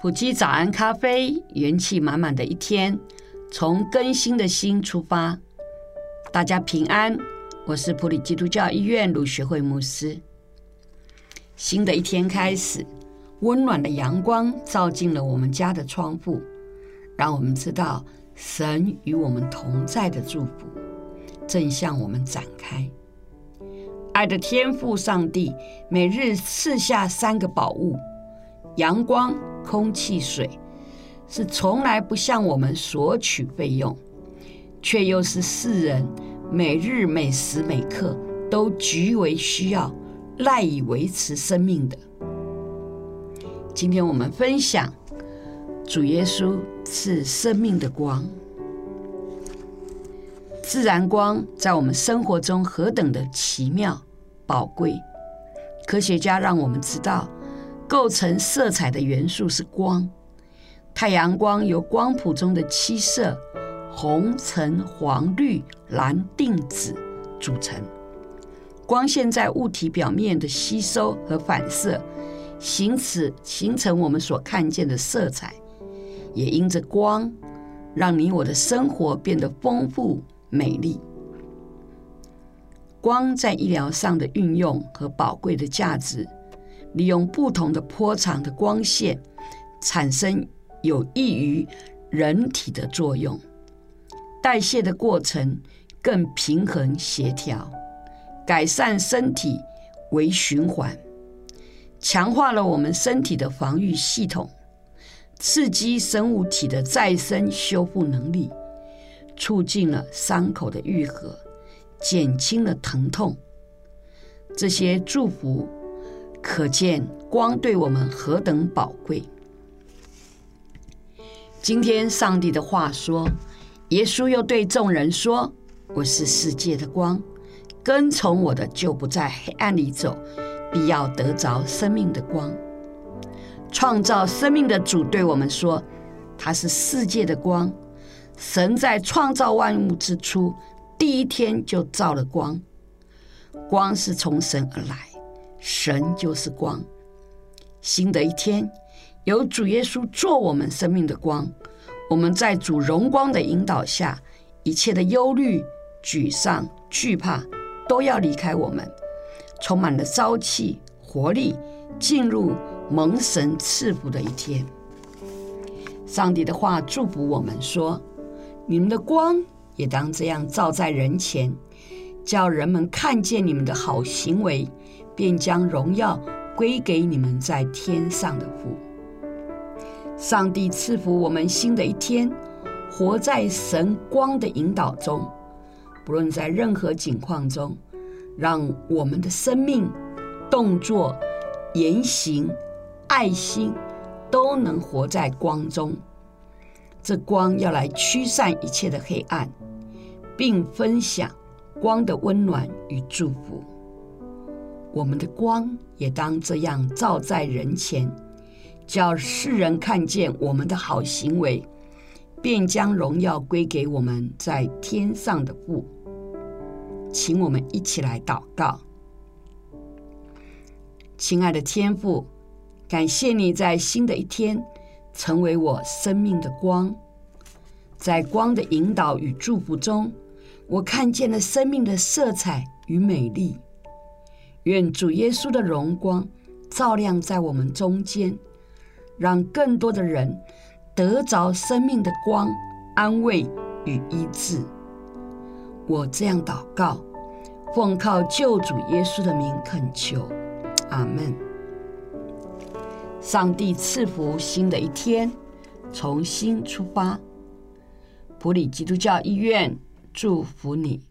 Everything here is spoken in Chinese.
埔基早安咖啡，元气满满的一天，从更新的心出发。大家平安，我是普里基督教医院鲁学会牧师。新的一天开始，温暖的阳光照进了我们家的窗户，让我们知道神与我们同在的祝福正向我们展开。爱的天父上帝每日赐下三个宝物：阳光。空气、水是从来不向我们索取费用，却又是世人每日每时每刻都极为需要、赖以维持生命的。今天我们分享主耶稣是生命的光，自然光在我们生活中何等的奇妙宝贵。科学家让我们知道。构成色彩的元素是光，太阳光由光谱中的七色红、橙、黄、绿、蓝、靛、紫组成。光线在物体表面的吸收和反射，形此形成我们所看见的色彩，也因着光，让你我的生活变得丰富美丽。光在医疗上的运用和宝贵的价值。利用不同的波长的光线，产生有益于人体的作用，代谢的过程更平衡协调，改善身体微循环，强化了我们身体的防御系统，刺激生物体的再生修复能力，促进了伤口的愈合，减轻了疼痛，这些祝福。可见光对我们何等宝贵。今天上帝的话说，耶稣又对众人说：“我是世界的光，跟从我的就不在黑暗里走，必要得着生命的光。”创造生命的主对我们说：“他是世界的光。”神在创造万物之初，第一天就造了光，光是从神而来。神就是光，新的一天，有主耶稣做我们生命的光。我们在主荣光的引导下，一切的忧虑、沮丧、惧怕都要离开我们，充满了朝气、活力，进入蒙神赐福的一天。上帝的话祝福我们说：“你们的光也当这样照在人前，叫人们看见你们的好行为。”便将荣耀归给你们在天上的父。上帝赐福我们新的一天，活在神光的引导中，不论在任何境况中，让我们的生命、动作、言行、爱心都能活在光中。这光要来驱散一切的黑暗，并分享光的温暖与祝福。我们的光也当这样照在人前，叫世人看见我们的好行为，便将荣耀归给我们在天上的父。请我们一起来祷告。亲爱的天父，感谢你在新的一天成为我生命的光，在光的引导与祝福中，我看见了生命的色彩与美丽。愿主耶稣的荣光照亮在我们中间，让更多的人得着生命的光、安慰与医治。我这样祷告，奉靠救主耶稣的名恳求，阿门。上帝赐福新的一天，从新出发。普里基督教医院祝福你。